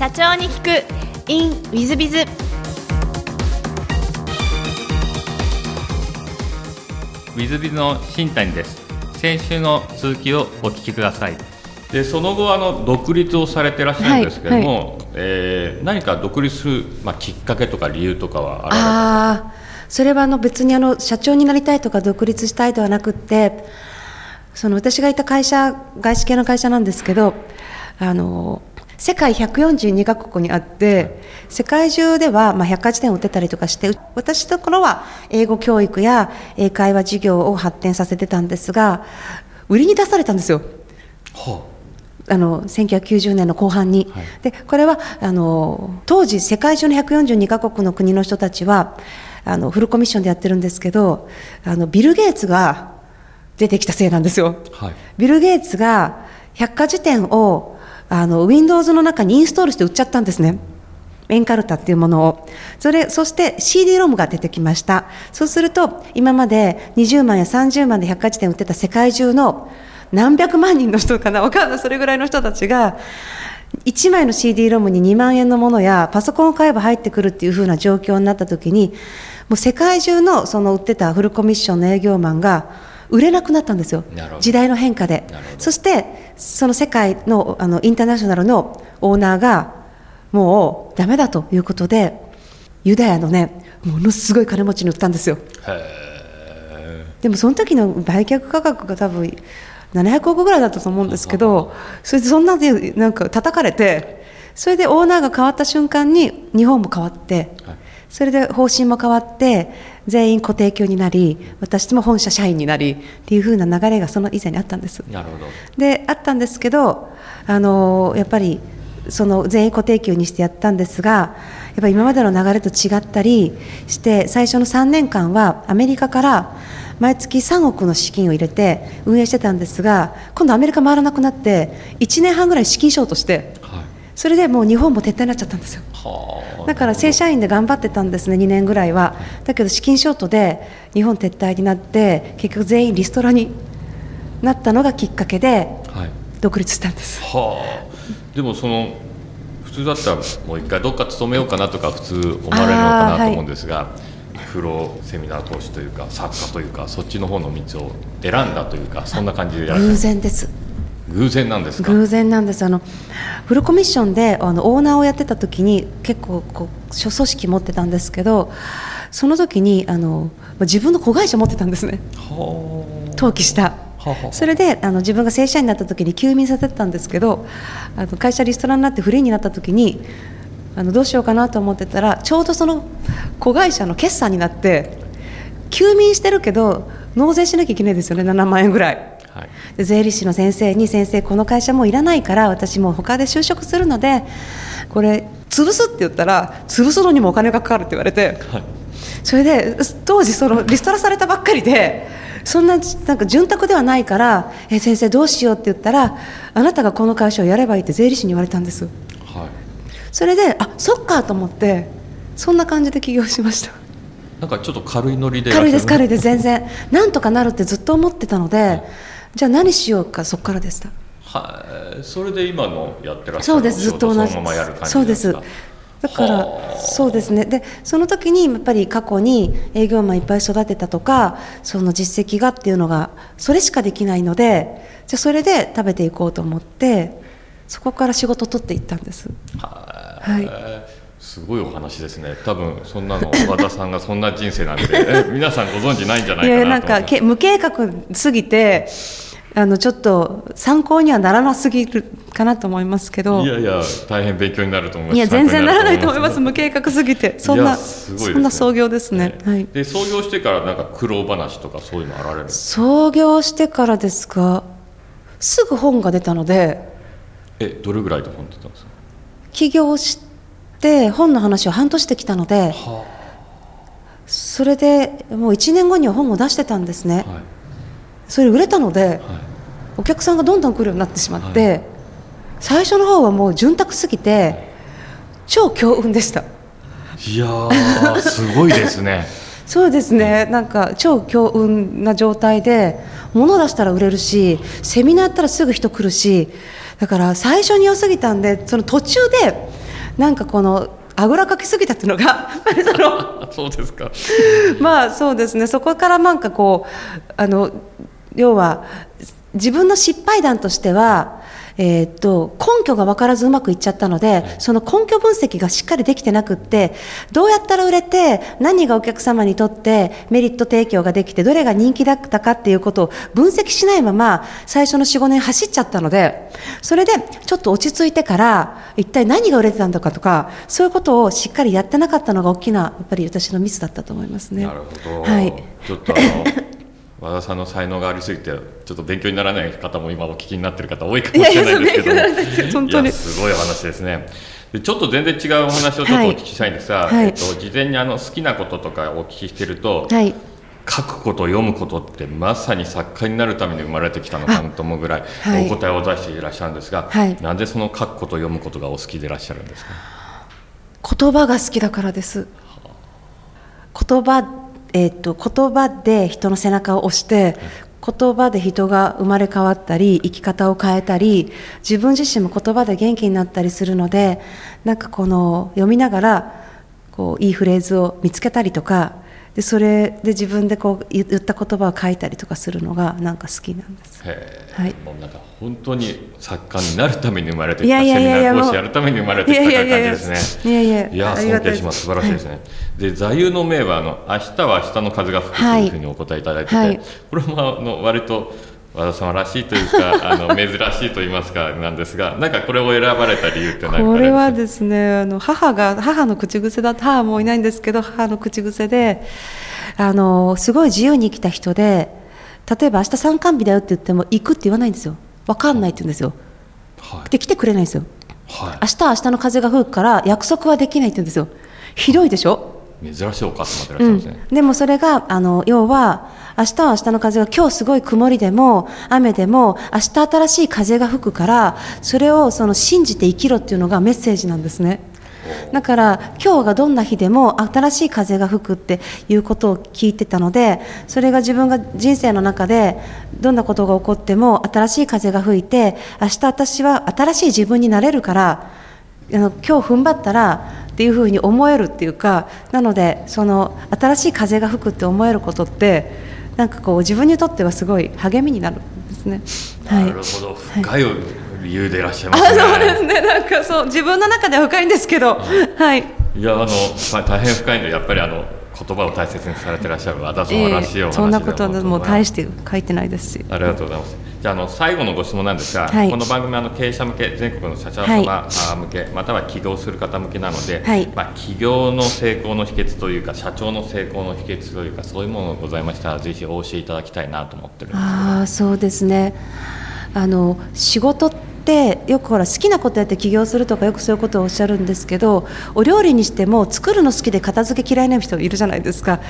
社長に聞く。In ウィズビズウィズビズの新谷です。先週の続きをお聞きください。でその後あの独立をされてらっしゃるんですけども、はいはい、えー、何か独立する、まあ、きっかけとか理由とかはあそれはあの別にあの社長になりたいとか独立したいではなくてその私がいた会社外資系の会社なんですけどあの世界142カ国にあって世界中ではまあ百科事典を売ってたりとかして私の頃は英語教育や英会話授業を発展させてたんですが売りに出されたんですよ。はあ、あの1990年の後半に、はい、でこれはあの当時世界中の142カ国の国の人たちはあのフルコミッションでやってるんですけどあのビル・ゲイツが出てきたせいなんですよ。はい、ビル・ゲイツが百科事典をあの Windows の中にインストールして売っちゃったんですね。エンカルタっていうものを。それ、そして CD-ROM が出てきました。そうすると、今まで20万や30万で百科事典売ってた世界中の何百万人の人かな、わかんない、それぐらいの人たちが、1枚の CD-ROM に2万円のものやパソコンを買えば入ってくるっていう風な状況になった時に、もう世界中のその売ってたフルコミッションの営業マンが、売れなくなったんですよ、時代の変化で。そしてその世界のあのインターナショナルのオーナーがもうだめだということでユダヤのねものすごい金持ちに売ったんですよ。でもその時の売却価格が多分700億ぐらいだったと思うんですけどそれでそんなでなんか叩かれてそれでオーナーが変わった瞬間に日本も変わって。それで方針も変わって全員固定給になり私も本社社員になりっていう風な流れがその以前にあったんです。なるほどであったんですけどあのやっぱりその全員固定給にしてやったんですがやっぱり今までの流れと違ったりして最初の3年間はアメリカから毎月3億の資金を入れて運営してたんですが今度アメリカ回らなくなって1年半ぐらい資金ショートして、はい、それでもう日本も撤退になっちゃったんですよ。だから正社員で頑張ってたんですね2年ぐらいは。だけど資金ショートで日本撤退になって結局全員リストラになったのがきっかけで独立したんです、はあ、でもその普通だったらもう一回どっか勤めようかなとか普通思われるのかなと思うんですが、プロセミナー講師というか作家というかそっちの方の道を選んだというかそんな感じでやる偶然です偶然なんです偶然なんです。あのフルコミッションであのオーナーをやってた時に結構こう諸組織持ってたんですけどその時にあの自分の子会社持ってたんですね。登記した。それであの自分が正社員になった時に休眠させてたんですけどあの会社リストラになってフリーになった時にあのどうしようかなと思ってたらちょうどその子会社の決算になって休眠してるけど納税しなきゃいけないですよね。7万円ぐらい。はい、で税理士の先生に先生この会社もういらないから私もう他で就職するのでこれ潰すって言ったら潰すのにもお金がかかるって言われて、はい、それで当時そのリストラされたばっかりでそんななんか潤沢ではないから「え先生どうしよう」って言ったら「あなたがこの会社をやればいい」って税理士に言われたんです、はい、それであそっかと思ってそんな感じで起業しました。なんかちょっと軽いノリで軽いです軽いです全然。なんとかなるってずっと思ってたので、はいじゃあ何しようかそこからでした。はいそれで今のやってらっしゃるそうですずっと同じ。そうです。だからそうですね。でその時にやっぱり過去に営業マンいっぱい育てたとかその実績がっていうのがそれしかできないのでじゃあそれで食べていこうと思ってそこから仕事を取っていったんです。はいすごいお話ですね。多分そんなの和田さんがそんな人生なんて皆さんご存知ないんじゃないかなとなんかけ無計画すぎてあのちょっと参考にはならなすぎるかなと思いますけど。いやいや大変勉強になると思います。いや全然ならないと思います。無計画すぎて。そんな、ね、そんな創業ですね、はい、で創業してからなんか苦労話とかそういうのあられる創業してからですかすぐ本が出たのでえどれぐらいで本出たんですか？起業してで本の話を半年できたので、はあ、それでもう1年後には本を出してたんですね、はい、それ売れたので、はい、お客さんがどんどん来るようになってしまって、はい、最初の方はもう潤沢すぎて超強運でした。いやすごいですね。そうですね。なんか超強運な状態で物出したら売れるしセミナーやったらすぐ人来るしだから最初に良すぎたんでその途中でなんかこのあぐらかきすぎたっていうのが そうですか。まあそうですね。そこからなんかこうあの要は自分の失敗談としてはえー、と根拠が分からずうまくいっちゃったのでその根拠分析がしっかりできてなくってどうやったら売れて何がお客様にとってメリット提供ができてどれが人気だったかっていうことを分析しないまま最初の45年走っちゃったのでそれでちょっと落ち着いてから一体何が売れてたんだかとかそういうことをしっかりやってなかったのが大きなやっぱり私のミスだったと思いますね。なるほど、はい、ちょっと 和田さんの才能がありすぎてちょっと勉強にならない方も今お聞きになってる方多いかもしれないですけどいやすごい話ですねでちょっと全然違うお話をちょっとお聞きしたいんですが、はい、えっと、事前にあの好きなこととかお聞きしてると、はい、書くこと読むことってまさに作家になるために生まれてきたのかと思うぐらい。お答えを出していらっしゃるんですが、はい、なんでその書くこと読むことがお好きでいらっしゃるんですか？言葉が好きだからです。言葉えーと、言葉で人の背中を押して言葉で人が生まれ変わったり生き方を変えたり自分自身も言葉で元気になったりするのでなんかこの読みながらこういいフレーズを見つけたりとかでそれで自分でこう言った言葉を書いたりとかするのがなんか好きなんです。はい、もうなんか本当に作家になるために生まれてきたセミナー講師やるために生まれてきた感じですね。いやいや。いや尊敬します。素晴らしいですね。はい、で座右の銘はあの明日は明日の風が吹くというふうにお答えいただいてて、はい、これもあの割と和田様らしいというか あの珍しいと言いますかなんですがなんかこれを選ばれた理由って何かこれはですねあの母が母の口癖だ母もいないんですけど母の口癖であのすごい自由に生きた人で例えば明日参観日だよって言っても行くって言わないんですよ。分かんないって言うんですよ、はい、で来てくれないんですよ、はい、明日は明日の風が吹くから約束はできないって言うんですよ。ひどいでしょ？珍しいお母様でいらっしゃいますね、うん、でもそれがあの要は明日は明日の風が今日すごい曇りでも雨でも明日新しい風が吹くからそれをその信じて生きろっていうのがメッセージなんですね。だから今日がどんな日でも新しい風が吹くっていうことを聞いてたのでそれが自分が人生の中でどんなことが起こっても新しい風が吹いて明日私は新しい自分になれるからあの今日踏ん張ったらっていうふうに思えるっていうかなのでその新しい風が吹くって思えることってなんかこう自分にとってはすごい励みになるんですね。なるほど、深い理由でいらっしゃいますね。そうですね。なんかそう自分の中では深いんですけど、はい。いやあの大変深いのでやっぱりあの言葉を大切にされていらっしゃる和田様らしいお話、えー、そんなことはもう大して書いてないですし。ありがとうございます。じゃあの最後のご質問なんですが、はい、この番組はあの経営者向け全国の社長様向け、はい、または起業する方向けなので、はい、まあ、起業の成功の秘訣というか社長の成功の秘訣というかそういうものがございましたらぜひお教えいただきたいなと思ってるんですあそうですね。あの仕事ってよくほら好きなことやって起業するとかよくそういうことをおっしゃるんですけどお料理にしても作るの好きで片付け嫌いな人いるじゃないですか。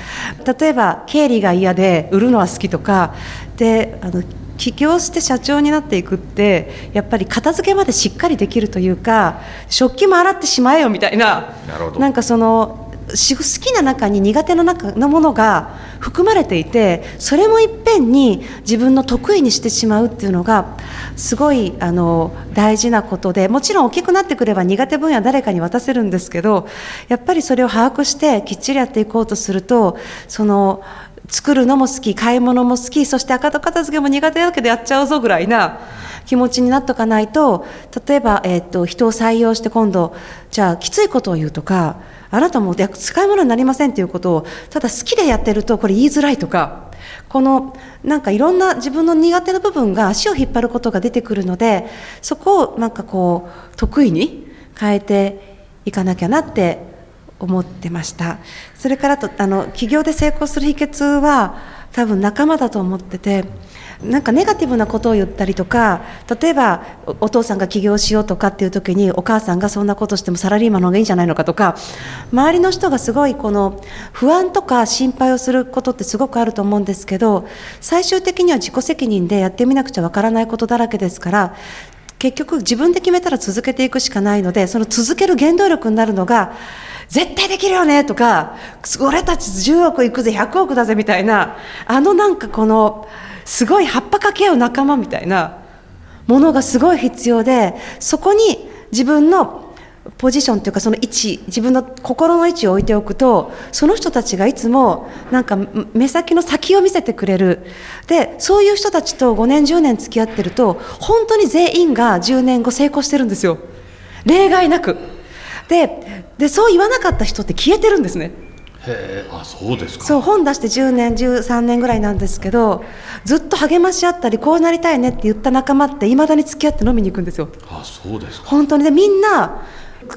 例えば経理が嫌で売るのは好きとかであの起業して社長になっていくってやっぱり片付けまでしっかりできるというか食器も洗ってしまえよみたいななんかその好きな中に苦手な中のものが含まれていてそれもいっぺんに自分の得意にしてしまうっていうのがすごいあの大事なことでもちろん大きくなってくれば苦手分野誰かに渡せるんですけどやっぱりそれを把握してきっちりやっていこうとするとその作るのも好き買い物も好きそして赤と片付けも苦手だけどやっちゃうぞぐらいな気持ちになっとかないと例えば、えーと、人を採用して今度じゃあきついことを言うとかあなたも使い物になりませんということをただ好きでやってるとこれ言いづらいとかこのなんかいろんな自分の苦手な部分が足を引っ張ることが出てくるのでそこをなんかこう得意に変えていかなきゃなって思ってました。それからとあの起業で成功する秘訣は多分仲間だと思っててなんかネガティブなことを言ったりとか例えばお父さんが起業しようとかっていう時にお母さんがそんなことしてもサラリーマンの方がいいんじゃないのかとか周りの人がすごいこの不安とか心配をすることってすごくあると思うんですけど最終的には自己責任でやってみなくちゃわからないことだらけですから結局自分で決めたら続けていくしかないのでその続ける原動力になるのが絶対できるよねとか俺たち10億いくぜ100億だぜみたいなあのなんかこのすごい葉っぱかけ合う仲間みたいなものがすごい必要でそこに自分のポジションというかその位置自分の心の位置を置いておくとその人たちがいつもなんか目先の先を見せてくれる。でそういう人たちと5年10年付き合ってると本当に全員が10年後成功してるんですよ。例外なく。ででそう言わなかった人って消えてるんですね。へあそうですか。そう本出して10年13年ぐらいなんですけどずっと励まし合ったりこうなりたいねって言った仲間っていまだに付き合って飲みに行くんですよ。あそうですか。本当に。でみんな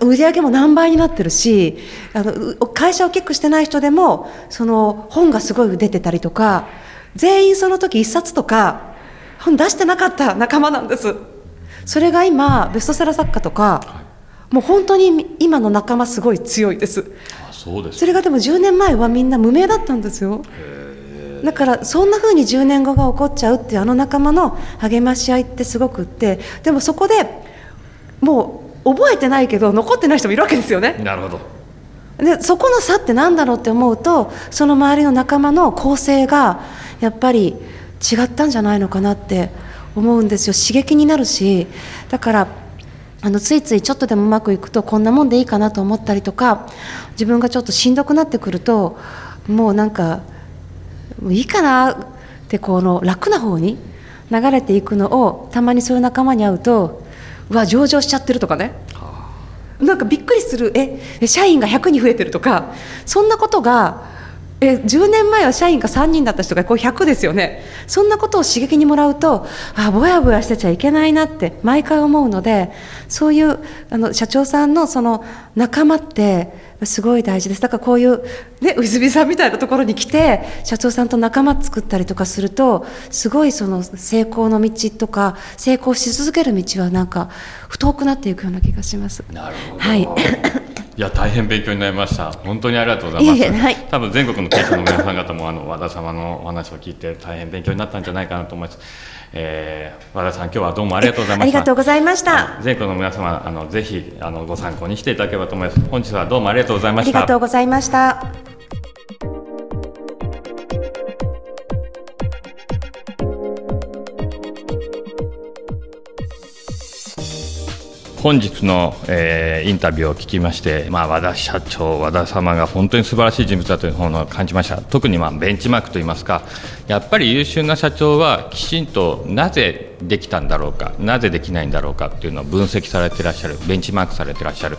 売り上げも何倍になってるしあの会社を大きくしてない人でもその本がすごい出てたりとか全員その時1冊とか本出してなかった仲間なんです。それが今ベストセラー作家とか、はい、もう本当に今の仲間すごい強いです。あそうですそれがでも10年前はみんな無名だったんですよ。だからそんなふうに10年後が起こっちゃうっていうあの仲間の励まし合いってすごくってでもそこでもう覚えてないけど残ってない人もいるわけですよね。なるほど。でそこの差って何だろうって思うとその周りの仲間の構成がやっぱり違ったんじゃないのかなって思うんですよ。刺激になるしだからあのついついちょっとでもうまくいくとこんなもんでいいかなと思ったりとか自分がちょっとしんどくなってくるともうなんかもういいかなってこの楽な方に流れていくのをたまにそういう仲間に会うとうわ上場しちゃってるとかね。なんかびっくりする。え社員が100に増えてるとかそんなことがえ10年前は社員が3人だった人がこう100ですよね。そんなことを刺激にもらうとあぼやぼやしてちゃいけないなって毎回思うのでそういうあの社長さんのその仲間ってすごい大事です。だからこういう、ね、ウィズビさんみたいなところに来て社長さんと仲間作ったりとかするとすごいその成功の道とか成功し続ける道はなんか太くなっていくような気がします。なるほど。はい いや大変勉強になりました。本当にありがとうございます。いやいやはい、多分全国の経営者の皆さん方もあの和田様のお話を聞いて大変勉強になったんじゃないかなと思います。えー、和田さん今日はどうもありがとうございました。ありがとうございました。全国の皆様あのぜひあのご参考にしていただければと思います。本日はどうもありがとうございました。ありがとうございました。本日の、えー、インタビューを聞きまして、まあ、和田社長、和田様が本当に素晴らしい人物だというのを感じました、特に、まあ、ベンチマークといいますか、やっぱり優秀な社長はきちんとなぜできたんだろうか、なぜできないんだろうかっていうのを分析されていらっしゃる、ベンチマークされていらっしゃる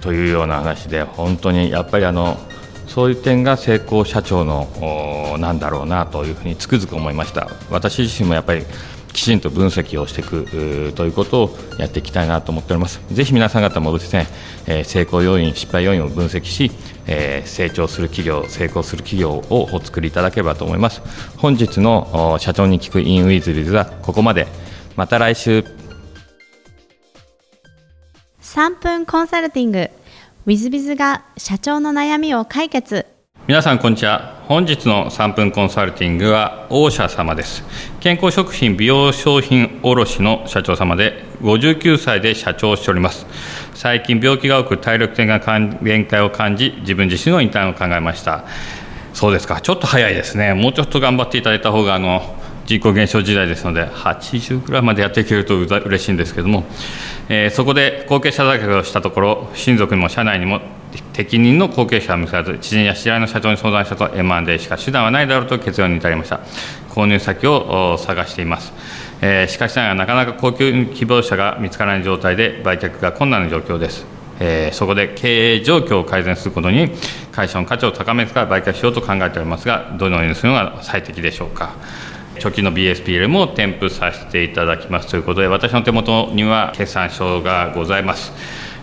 というような話で、本当にやっぱりあのそういう点が成功社長のなんだろうなというふうにつくづく思いました。私自身もやっぱりきちんと分析をしていくということをやっていきたいなと思っております。ぜひ皆さん方もですね、え成功要因、失敗要因を分析し、え成長する企業、成功する企業をお作りいただければと思います。本日の社長に聞くインウィズビズはここまで。また来週。3分コンサルティング。ウィズビズが社長の悩みを解決。皆さんこんにちは本日の3分コンサルティングは王社様です。健康食品美容商品卸の社長様で59歳で社長をしております。最近病気が多く体力的な限界を感じ自分自身の引退を考えました。そうですか。ちょっと早いですね。もうちょっと頑張っていただいた方があの人口減少時代ですので80くらいまでやっていけると嬉しいんですけども、えー、そこで後継者だけをしたところ親族にも社内にも適任の後継者は見つからず知人や知り合いの社長に相談したと M&A しか手段はないだろうと結論に至りました。購入先を探しています、えー、しかしながらなかなか高級希望者が見つからない状態で売却が困難な状況です。えー、そこで経営状況を改善することに会社の価値を高めてから売却しようと考えておりますがどのようにするのが最適でしょうか。貯金の BSPL も添付させていただきますということで私の手元には決算書がございます。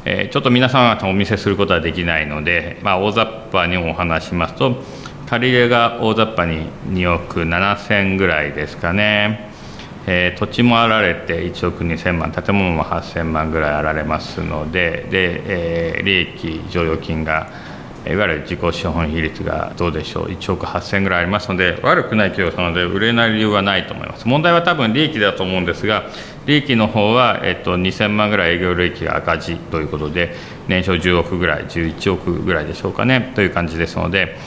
えちょっと皆様方お見せすることはできないので、まあ、大雑把にお話しますと、借り入れが大雑把に2億7000ぐらいですかね、えー、土地もあられて1億2000万、建物も8000万ぐらいあられますので、でえー、利益剰余金がいわゆる自己資本比率がどうでしょう、1億8000ぐらいありますので、悪くない企業なので、売れない理由はないと思います。問題は多分利益だと思うんですが、利益の方は、えっと、2000万ぐらい営業利益が赤字ということで、年商10億ぐらい、11億ぐらいでしょうかね、という感じですので、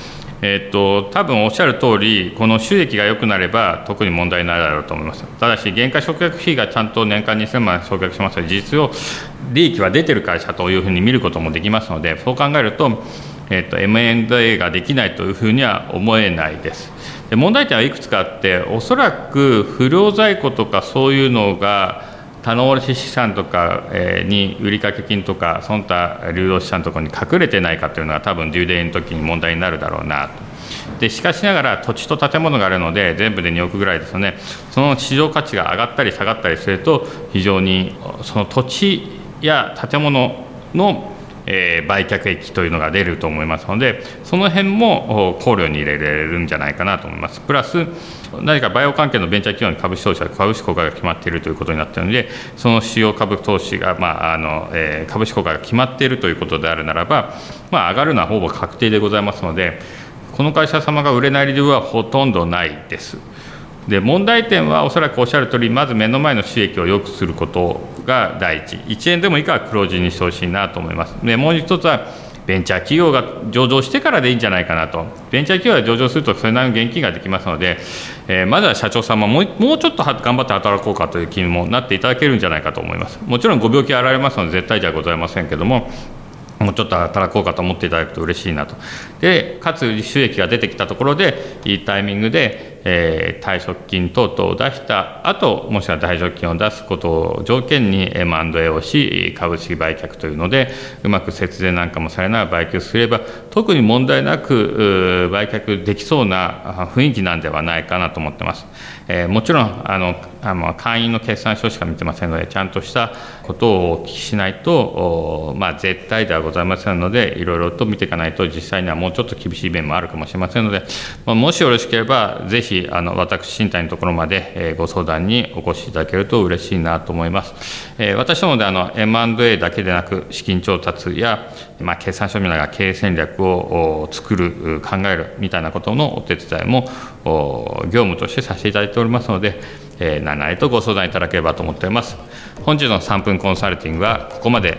えっと多分おっしゃる通りこの収益が良くなれば特に問題ないだろうと思いますただし原価償却費がちゃんと年間2000万償却しますので事実上利益は出てる会社というふうに見ることもできますのでそう考えると,、えっと M&A ができないというふうには思えないです。で問題点はいくつかあっておそらく不良在庫とかそういうのが棚卸資産とかに売掛金とかその他流動資産とかに隠れてないかというのが多分デューデイの時に問題になるだろうなと。でしかしながら土地と建物があるので全部で2億ぐらいですよね。その市場価値が上がったり下がったりすると非常にその土地や建物のえー、売却益というのが出ると思いますのでその辺も考慮に入れられるんじゃないかなと思いますプラス何かバイオ関係のベンチャー企業に株式投資は株式公開が決まっているということになっているのでその主要株投資が、まああのえー、株式公開が決まっているということであるならば、まあ、上がるのはほぼ確定でございますのでこの会社様が売れない理由はほとんどないです。で問題点はおそらくおっしゃる通りまず目の前の収益を良くすることが第一。1円でもいいから黒字にしてほしいなと思います。でもう一つはベンチャー企業が上場してからでいいんじゃないかなと。ベンチャー企業が上場するとそれなりの現金ができますので、えー、まずは社長様もうもうちょっと頑張って働こうかという気にもなっていただけるんじゃないかと思います。もちろんご病気あられますので絶対じゃございませんけどももうちょっと働こうかと思っていただくと嬉しいなと。でかつ収益が出てきたところでいいタイミングでえー、退職金等々を出した後もしくは退職金を出すことを条件に M&A をし株式売却というのでうまく節税なんかもされながら売却すれば特に問題なく売却できそうな雰囲気なんではないかなと思ってます。えー、もちろんあのあの会員の決算書しか見てませんのでちゃんとしたことをお聞きしないと、まあ、絶対ではございませんのでいろいろと見ていかないと実際にはもうちょっと厳しい面もあるかもしれませんので、まあ、もしよろしければぜひあの私身体のところまで、えー、ご相談にお越しいただけると嬉しいなと思います、えー、私どもであの M&A だけでなく資金調達や、まあ、決算書面が経営戦略を作る考えるみたいなことのお手伝いも業務としてさせていただいておりますので、えー、何々とご相談いただければと思っております。本日の3分コンサルティングはここまで